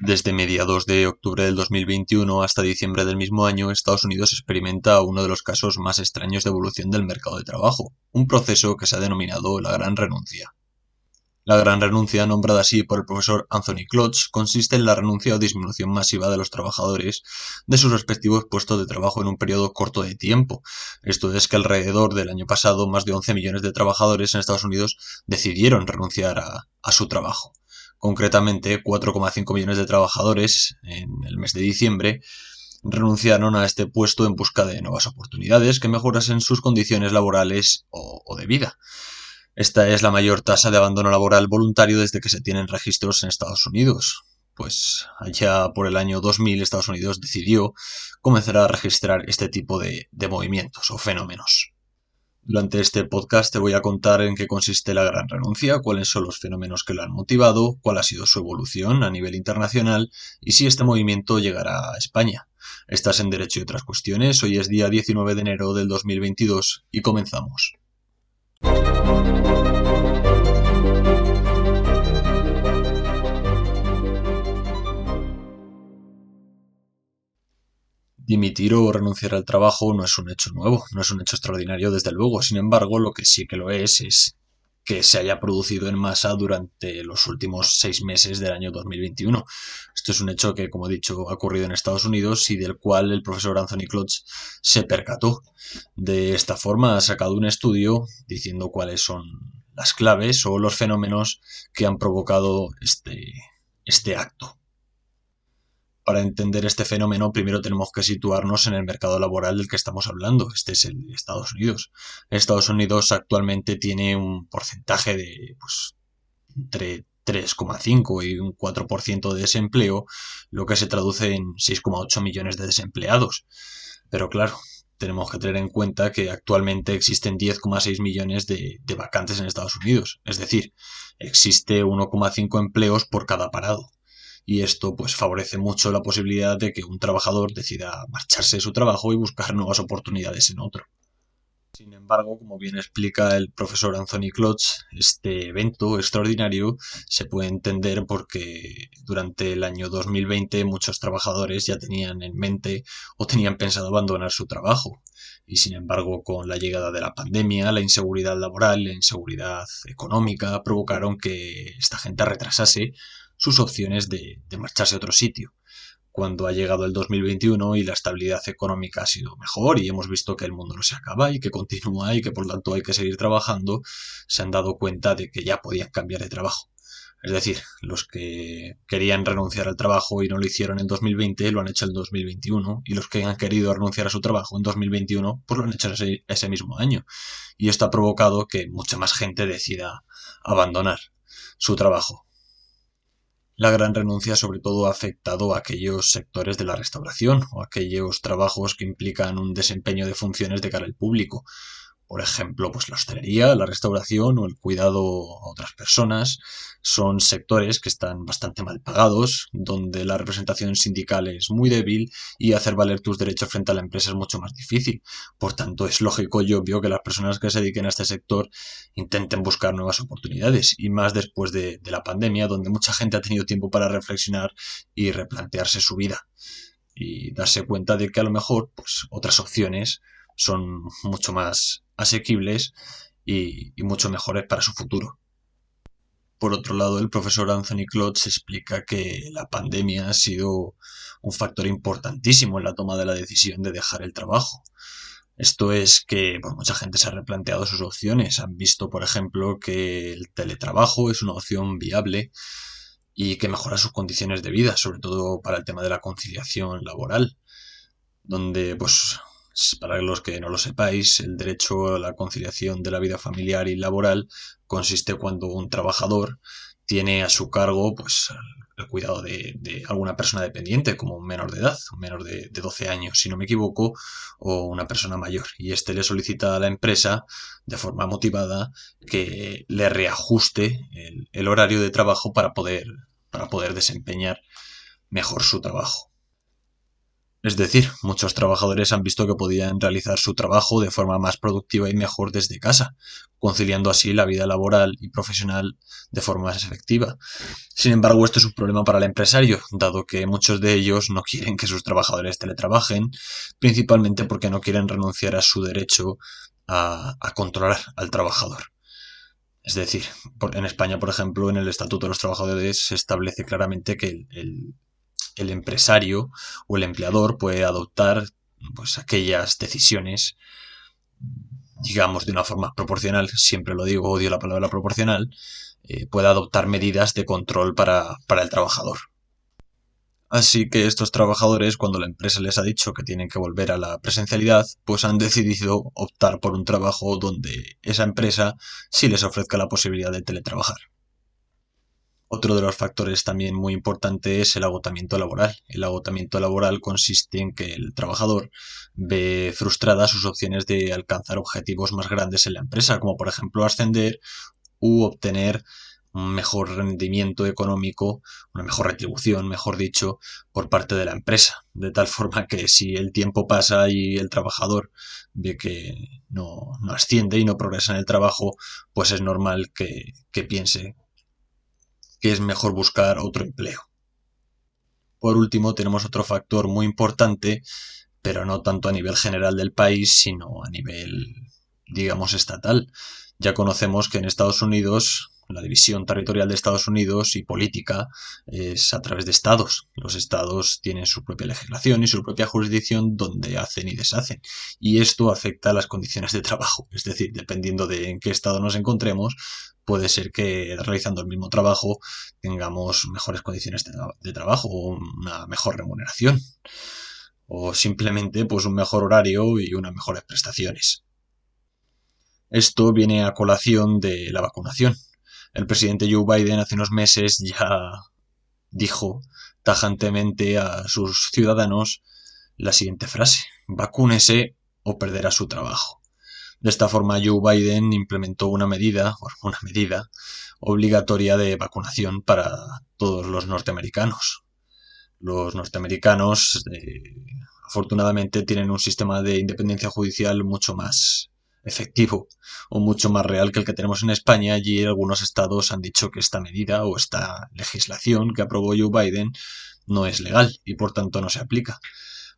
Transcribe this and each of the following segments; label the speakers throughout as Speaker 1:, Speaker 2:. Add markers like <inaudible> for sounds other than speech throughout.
Speaker 1: Desde mediados de octubre del 2021 hasta diciembre del mismo año, Estados Unidos experimenta uno de los casos más extraños de evolución del mercado de trabajo, un proceso que se ha denominado la Gran Renuncia. La Gran Renuncia, nombrada así por el profesor Anthony Klotz, consiste en la renuncia o disminución masiva de los trabajadores de sus respectivos puestos de trabajo en un periodo corto de tiempo. Esto es que alrededor del año pasado más de 11 millones de trabajadores en Estados Unidos decidieron renunciar a, a su trabajo concretamente 4,5 millones de trabajadores en el mes de diciembre, renunciaron a este puesto en busca de nuevas oportunidades que mejorasen sus condiciones laborales o, de vida. Esta es la mayor tasa de abandono laboral voluntario desde que se tienen registros en Estados Unidos. Pues allá por el año 2000 Estados Unidos decidió comenzar a registrar este tipo de movimientos o fenómenos. Durante este podcast te voy a contar en qué consiste la gran renuncia, cuáles son los fenómenos que lo han motivado, cuál ha sido su evolución a nivel internacional y si este movimiento llegará a España. Estás en Derecho y otras cuestiones, hoy es día 19 de enero del 2022 y comenzamos. Dimitir o renunciar al trabajo no es un hecho nuevo, no es un hecho extraordinario desde luego. Sin embargo, lo que sí que lo es es que se haya producido en masa durante los últimos seis meses del año 2021. Esto es un hecho que, como he dicho, ha ocurrido en Estados Unidos y del cual el profesor Anthony Klotz se percató. De esta forma ha sacado un estudio diciendo cuáles son las claves o los fenómenos que han provocado este, este acto para entender este fenómeno, primero tenemos que situarnos en el mercado laboral del que estamos hablando. Este es el Estados Unidos. Estados Unidos actualmente tiene un porcentaje de pues, entre 3,5 y un 4% de desempleo, lo que se traduce en 6,8 millones de desempleados. Pero claro, tenemos que tener en cuenta que actualmente existen 10,6 millones de, de, vacantes en Estados Unidos. Es decir, existe 1,5 empleos por cada parado y esto pues favorece mucho la posibilidad de que un trabajador decida marcharse de su trabajo y buscar nuevas oportunidades en otro. Sin embargo, como bien explica el profesor Anthony Klotz, este evento extraordinario se puede entender porque durante el año 2020 muchos trabajadores ya tenían en mente o tenían pensado abandonar su trabajo. Y sin embargo, con la llegada de la pandemia, la inseguridad laboral, la inseguridad económica provocaron que esta gente retrasase sus opciones de, marcharse a otro sitio. Cuando ha llegado el 2021 y la estabilidad económica ha sido mejor y hemos visto que el mundo no se acaba y que continúa y que por tanto hay que seguir trabajando, se han dado cuenta de que ya podían cambiar de trabajo. Es decir, los que querían renunciar al trabajo y no lo hicieron en 2020 lo han hecho en 2021 y los que han querido renunciar a su trabajo en 2021 pues lo han hecho ese, ese mismo año. Y esto ha provocado que mucha más gente decida abandonar su trabajo. La gran renuncia sobre todo ha afectado a aquellos sectores de la restauración o aquellos trabajos que implican un desempeño de funciones de cara al público, por ejemplo, pues la hostelería, la restauración o el cuidado a otras personas son sectores que están bastante mal pagados, donde la representación sindical es muy débil y hacer valer tus derechos frente a la empresa es mucho más difícil. Por tanto, es lógico y obvio que las personas que se dediquen a este sector intenten buscar nuevas oportunidades y más después de, de la pandemia, donde mucha gente ha tenido tiempo para reflexionar y replantearse su vida y darse cuenta de que a lo mejor pues otras opciones son mucho más asequibles y, mucho mejores para su futuro. Por otro lado, el profesor Anthony Klotz explica que la pandemia ha sido un factor importantísimo en la toma de la decisión de dejar el trabajo. Esto es que mucha gente se ha replanteado sus opciones. Han visto, por ejemplo, que el teletrabajo es una opción viable y que mejora sus condiciones de vida, sobre todo para el tema de la conciliación laboral, donde pues para los que no lo sepáis, el derecho a la conciliación de la vida familiar y laboral consiste cuando un trabajador tiene a su cargo pues, el cuidado de, alguna persona dependiente, como un menor de edad, un menor de, 12 años, si no me equivoco, o una persona mayor. Y éste le solicita a la empresa, de forma motivada, que le reajuste el, el horario de trabajo para poder, para poder desempeñar mejor su trabajo. Es decir, muchos trabajadores han visto que podían realizar su trabajo de forma más productiva y mejor desde casa, conciliando así la vida laboral y profesional de forma más efectiva. Sin embargo, esto es un problema para el empresario, dado que muchos de ellos no quieren que sus trabajadores teletrabajen, principalmente porque no quieren renunciar a su derecho a, controlar al trabajador. Es decir, en España, por ejemplo, en el Estatuto de los Trabajadores se establece claramente que el, empresario o el empleador puede adoptar pues aquellas decisiones digamos de una forma proporcional, siempre lo digo, odio la palabra proporcional, eh, puede adoptar medidas de control para, para el trabajador. Así que estos trabajadores, cuando la empresa les ha dicho que tienen que volver a la presencialidad, pues han decidido optar por un trabajo donde esa empresa sí les ofrezca la posibilidad de teletrabajar. Otro de los factores también muy importante es el agotamiento laboral. El agotamiento laboral consiste en que el trabajador ve frustradas sus opciones de alcanzar objetivos más grandes en la empresa, como por ejemplo ascender u obtener un mejor rendimiento económico, una mejor retribución, mejor dicho, por parte de la empresa. De tal forma que si el tiempo pasa y el trabajador ve que no, asciende y no progresa en el trabajo, pues es normal que, que piense que es mejor buscar otro empleo. Por último, tenemos otro factor muy importante, pero no tanto a nivel general del país, sino a nivel, digamos, estatal. Ya conocemos que en Estados Unidos la división territorial de Estados Unidos y política es a través de estados. Los estados tienen su propia legislación y su propia jurisdicción donde hacen y deshacen. Y esto afecta a las condiciones de trabajo. Es decir, dependiendo de en qué estado nos encontremos, puede ser que realizando el mismo trabajo tengamos mejores condiciones de, trabajo o una mejor remuneración. O simplemente pues un mejor horario y unas mejores prestaciones. Esto viene a colación de la vacunación. El presidente Joe Biden hace unos meses ya dijo tajantemente a sus ciudadanos la siguiente frase, vacúnese o perderá su trabajo. De esta forma Joe Biden implementó una medida, una medida obligatoria de vacunación para todos los norteamericanos. Los norteamericanos eh, afortunadamente tienen un sistema de independencia judicial mucho más efectivo o mucho más real que el que tenemos en España. Allí algunos estados han dicho que esta medida o esta legislación que aprobó Joe Biden no es legal y por tanto no se aplica.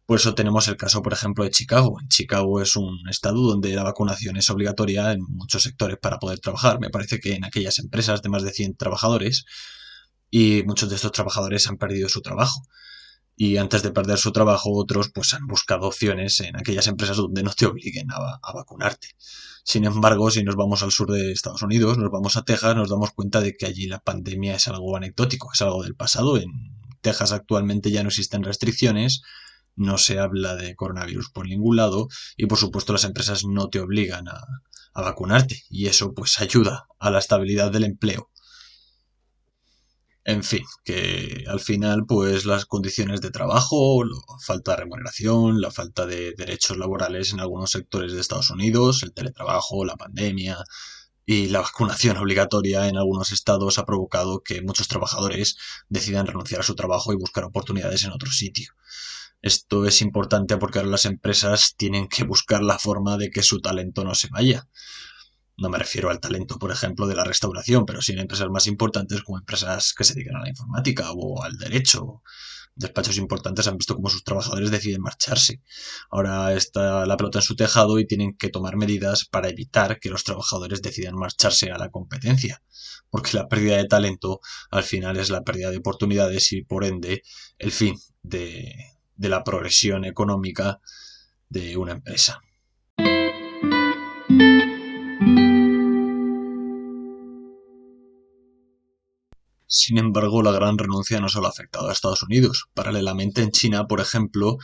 Speaker 1: Por eso tenemos el caso, por ejemplo, de Chicago. Chicago es un estado donde la vacunación es obligatoria en muchos sectores para poder trabajar. Me parece que en aquellas empresas de más de 100 trabajadores y muchos de estos trabajadores han perdido su trabajo y antes de perder su trabajo otros pues han buscado opciones en aquellas empresas donde no te obliguen a, vacunarte. Sin embargo, si nos vamos al sur de Estados Unidos, nos vamos a Texas, nos damos cuenta de que allí la pandemia es algo anecdótico, es algo del pasado. En Texas actualmente ya no existen restricciones, no se habla de coronavirus por ningún lado y por supuesto las empresas no te obligan a, a vacunarte y eso pues ayuda a la estabilidad del empleo. En fin, que al final, pues las condiciones de trabajo, la falta de remuneración, la falta de derechos laborales en algunos sectores de Estados Unidos, el teletrabajo, la pandemia y la vacunación obligatoria en algunos estados ha provocado que muchos trabajadores decidan renunciar a su trabajo y buscar oportunidades en otro sitio. Esto es importante porque ahora las empresas tienen que buscar la forma de que su talento no se vaya. No me refiero al talento, por ejemplo, de la restauración, pero sí en empresas más importantes como empresas que se dedican a la informática o al derecho. Despachos importantes han visto cómo sus trabajadores deciden marcharse. Ahora está la pelota en su tejado y tienen que tomar medidas para evitar que los trabajadores decidan marcharse a la competencia. Porque la pérdida de talento al final es la pérdida de oportunidades y por ende el fin de, de la progresión económica de una empresa. Sin embargo, la gran renuncia no solo ha afectado a Estados Unidos. Paralelamente en China, por ejemplo,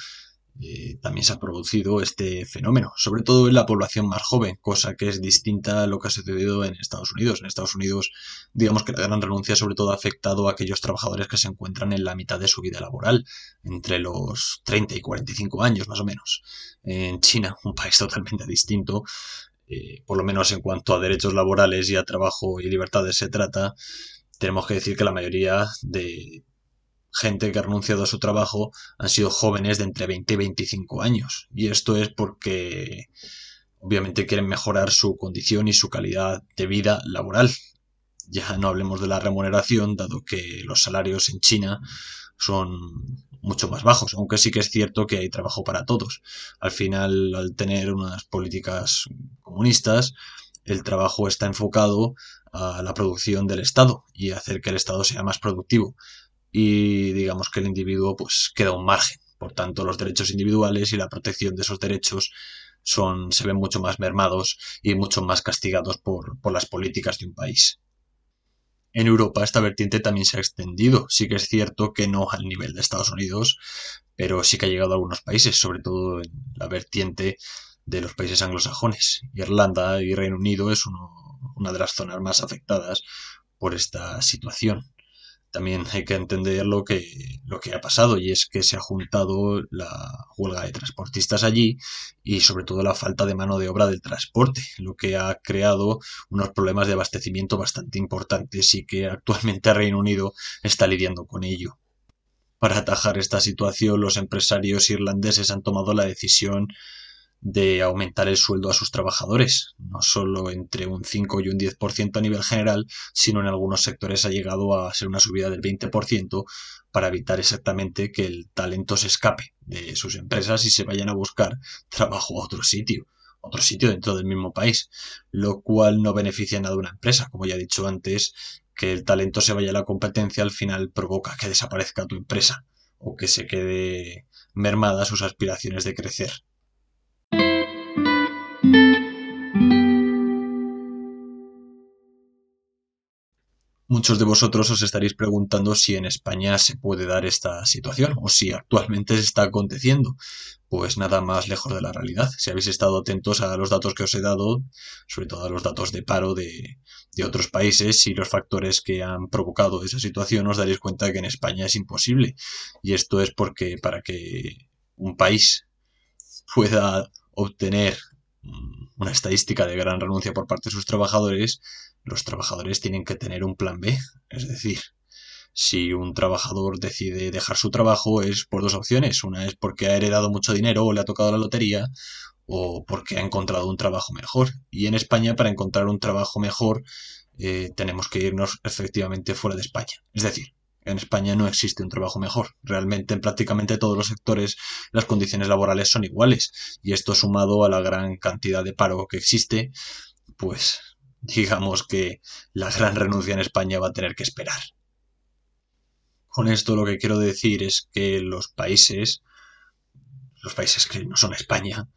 Speaker 1: eh, también se ha producido este fenómeno, sobre todo en la población más joven, cosa que es distinta a lo que ha sucedido en Estados Unidos. En Estados Unidos, digamos que la gran renuncia sobre todo ha afectado a aquellos trabajadores que se encuentran en la mitad de su vida laboral, entre los 30 y 45 años más o menos. En China, <laughs> un país totalmente distinto, eh, por lo menos en cuanto a derechos laborales y a trabajo y libertades se trata, tenemos que decir que la mayoría de gente que ha renunciado a su trabajo han sido jóvenes de entre 20 y 25 años. Y esto es porque obviamente quieren mejorar su condición y su calidad de vida laboral. Ya no hablemos de la remuneración, dado que los salarios en China son mucho más bajos, aunque sí que es cierto que hay trabajo para todos. Al final, al tener unas políticas comunistas, el trabajo está enfocado a la producción del Estado y hacer que el Estado sea más productivo. Y digamos que el individuo pues queda un margen. Por tanto, los derechos individuales y la protección de esos derechos son, se ven mucho más mermados y mucho más castigados por, por las políticas de un país. En Europa esta vertiente también se ha extendido. Sí que es cierto que no al nivel de Estados Unidos, pero sí que ha llegado a algunos países, sobre todo en la vertiente de los países anglosajones. Irlanda y Reino Unido es una de las zonas más afectadas por esta situación. También hay que entender lo que, lo que ha pasado y es que se ha juntado la huelga de transportistas allí y sobre todo la falta de mano de obra del transporte, lo que ha creado unos problemas de abastecimiento bastante importantes y que actualmente Reino Unido está lidiando con ello. Para atajar esta situación, los empresarios irlandeses han tomado la decisión de aumentar el sueldo a sus trabajadores, no solo entre un 5 y un 10% a nivel general, sino en algunos sectores ha llegado a ser una subida del 20% para evitar exactamente que el talento se escape de sus empresas y se vayan a buscar trabajo a otro sitio, otro sitio dentro del mismo país, lo cual no beneficia nada a una empresa, como ya he dicho antes, que el talento se vaya a la competencia al final provoca que desaparezca tu empresa o que se quede mermada sus aspiraciones de crecer. Muchos de vosotros os estaréis preguntando si en España se puede dar esta situación o si actualmente se está aconteciendo. Pues nada más lejos de la realidad. Si habéis estado atentos a los datos que os he dado, sobre todo a los datos de paro de, otros países y los factores que han provocado esa situación, os daréis cuenta que en España es imposible. Y esto es porque para que un país pueda obtener una estadística de gran renuncia por parte de sus trabajadores, los trabajadores tienen que tener un plan B. Es decir, si un trabajador decide dejar su trabajo es por dos opciones. Una es porque ha heredado mucho dinero o le ha tocado la lotería o porque ha encontrado un trabajo mejor. Y en España para encontrar un trabajo mejor eh, tenemos que irnos efectivamente fuera de España. Es decir, en España no existe un trabajo mejor. Realmente en prácticamente todos los sectores las condiciones laborales son iguales. Y esto sumado a la gran cantidad de paro que existe, pues digamos que la gran renuncia en España va a tener que esperar. Con esto lo que quiero decir es que los países, los países que no son España,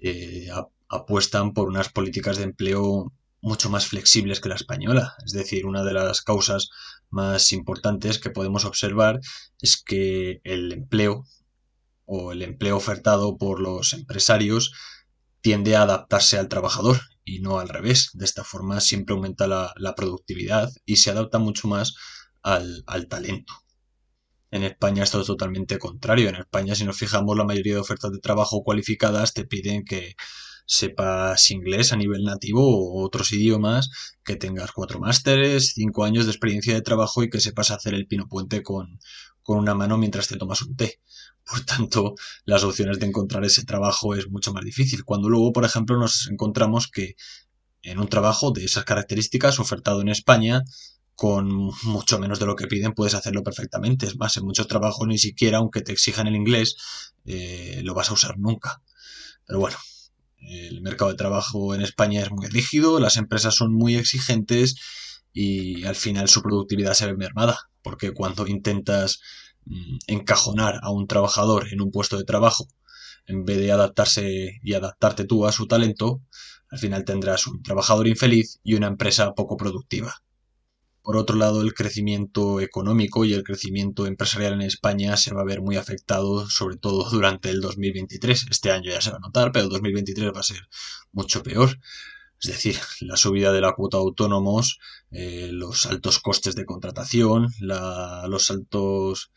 Speaker 1: eh, apuestan por unas políticas de empleo mucho más flexibles que la española. Es decir, una de las causas más importantes que podemos observar es que el empleo o el empleo ofertado por los empresarios tiende a adaptarse al trabajador y no al revés. De esta forma siempre aumenta la, productividad y se adapta mucho más al, al, talento. En España esto es totalmente contrario. En España, si nos fijamos, la mayoría de ofertas de trabajo cualificadas te piden que sepas inglés a nivel nativo o otros idiomas, que tengas cuatro másteres, cinco años de experiencia de trabajo y que sepas hacer el pino puente con, con una mano mientras te tomas un té. Por tanto, las opciones de encontrar ese trabajo es mucho más difícil. Cuando luego, por ejemplo, nos encontramos que en un trabajo de esas características ofertado en España, con mucho menos de lo que piden, puedes hacerlo perfectamente. Es más, en muchos trabajos ni siquiera, aunque te exijan el inglés, eh, lo vas a usar nunca. Pero bueno, el mercado de trabajo en España es muy rígido, las empresas son muy exigentes y al final su productividad se ve mermada, porque cuando intentas Mm, encajonar a un trabajador en un puesto de trabajo en vez de adaptarse y adaptarte tú a su talento, al final tendrás un trabajador infeliz y una empresa poco productiva. Por otro lado, el crecimiento económico y el crecimiento empresarial en España se va a ver muy afectado, sobre todo durante el 2023. Este año ya se va a notar, pero el 2023 va a ser mucho peor. Es decir, <laughs> la subida de la cuota de autónomos, eh, los altos costes de contratación, los altos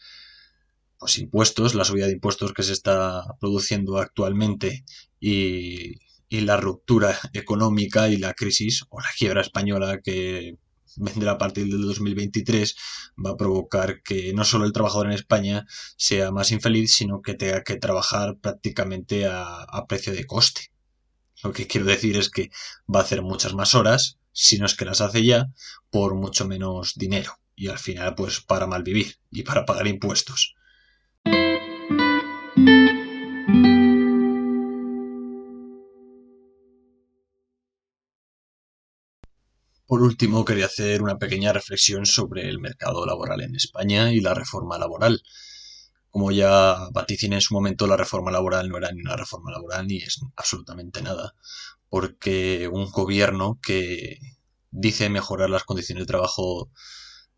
Speaker 1: pues, impuestos, la subida de impuestos que se está produciendo actualmente y, la ruptura económica y la crisis o la quiebra española que vendrá a partir del 2023 va a provocar que no solo el trabajador en España sea más infeliz, sino que tenga que trabajar prácticamente a, precio de coste. Lo que quiero decir es que va a hacer muchas más horas, si no es que las hace ya, por mucho menos dinero. Y al final, pues para malvivir y para pagar impuestos. Por último, quería hacer una pequeña reflexión sobre el mercado laboral en España y la reforma laboral. Como ya vaticiné en su momento, la reforma laboral no era ni una reforma laboral ni es absolutamente nada, porque un gobierno que dice mejorar las condiciones de trabajo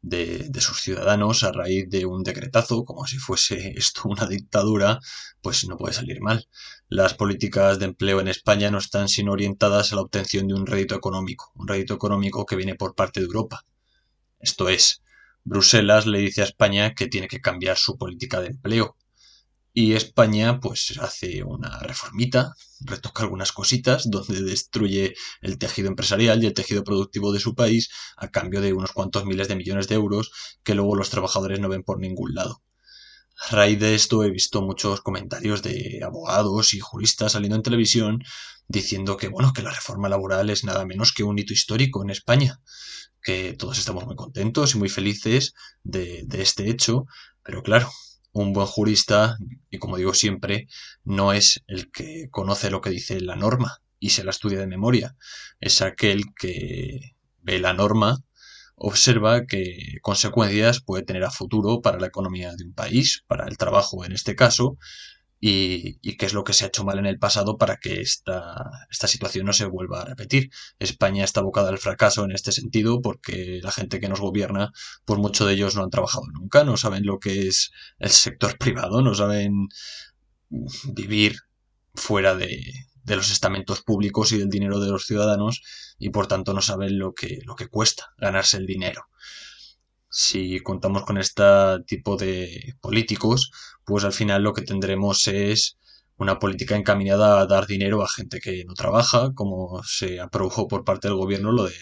Speaker 1: de, sus ciudadanos a raíz de un decretazo, como si fuese esto una dictadura, pues no puede salir mal. Las políticas de empleo en España no están sino orientadas a la obtención de un rédito económico, un rédito económico que viene por parte de Europa. Esto es, Bruselas le dice a España que tiene que cambiar su política de empleo, y España pues hace una reformita, retoca algunas cositas, donde destruye el tejido empresarial y el tejido productivo de su país a cambio de unos cuantos miles de millones de euros que luego los trabajadores no ven por ningún lado. A raíz de esto he visto muchos comentarios de abogados y juristas saliendo en televisión diciendo que bueno, que la reforma laboral es nada menos que un hito histórico en España, que todos estamos muy contentos y muy felices de, este hecho, pero claro, un buen jurista, y como digo siempre, no es el que conoce lo que dice la norma y se la estudia de memoria, es aquel que ve la norma, observa qué consecuencias puede tener a futuro para la economía de un país, para el trabajo en este caso, y, qué es lo que se ha hecho mal en el pasado para que esta, esta situación no se vuelva a repetir. España está abocada al fracaso en este sentido porque la gente que nos gobierna, pues muchos de ellos no han trabajado nunca, no saben lo que es el sector <laughs> privado, no saben vivir fuera de, de los estamentos públicos y del dinero de los ciudadanos y por tanto no saben lo que, lo que cuesta ganarse el dinero si contamos con este tipo de políticos, pues al final lo que tendremos es una política encaminada a dar dinero a gente que no trabaja, como se aprobó por parte del gobierno lo de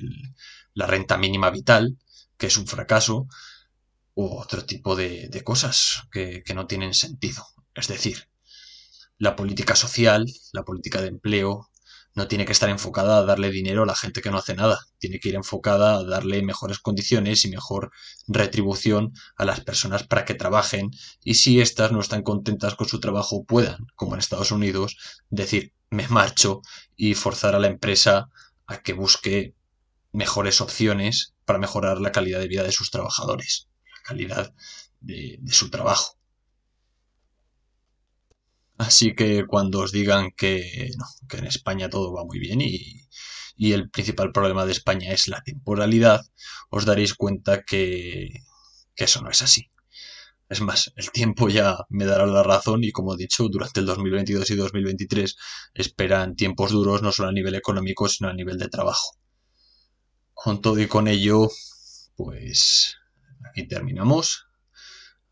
Speaker 1: la renta mínima vital, que es un fracaso, u otro tipo de, cosas que no tienen sentido. Es decir, la política social, la política de empleo, no tiene que estar enfocada a darle dinero a la gente que no hace nada, tiene que ir enfocada a darle mejores condiciones y mejor retribución a las personas para que trabajen y si éstas no están contentas con su trabajo puedan, como en Estados Unidos, decir me marcho y forzar a la empresa a que busque mejores opciones para mejorar la calidad de vida de sus trabajadores, la calidad de, de su trabajo. Así que cuando os digan que, que en España todo va muy bien y, y el principal problema de España es la temporalidad, os daréis cuenta que, que eso no es así. Es más, el tiempo ya me dará la razón y como he dicho, durante el 2022 y 2023 esperan tiempos duros no solo a nivel económico, sino a nivel de trabajo. Con todo y con ello, pues aquí terminamos.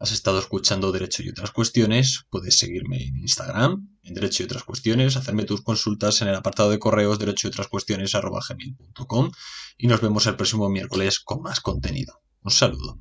Speaker 1: Has estado escuchando Derecho y otras cuestiones. Puedes seguirme en Instagram, en Derecho y otras cuestiones, hacerme tus consultas en el apartado de correos derecho y otras cuestiones gmail.com y nos vemos el próximo miércoles con más contenido. Un saludo.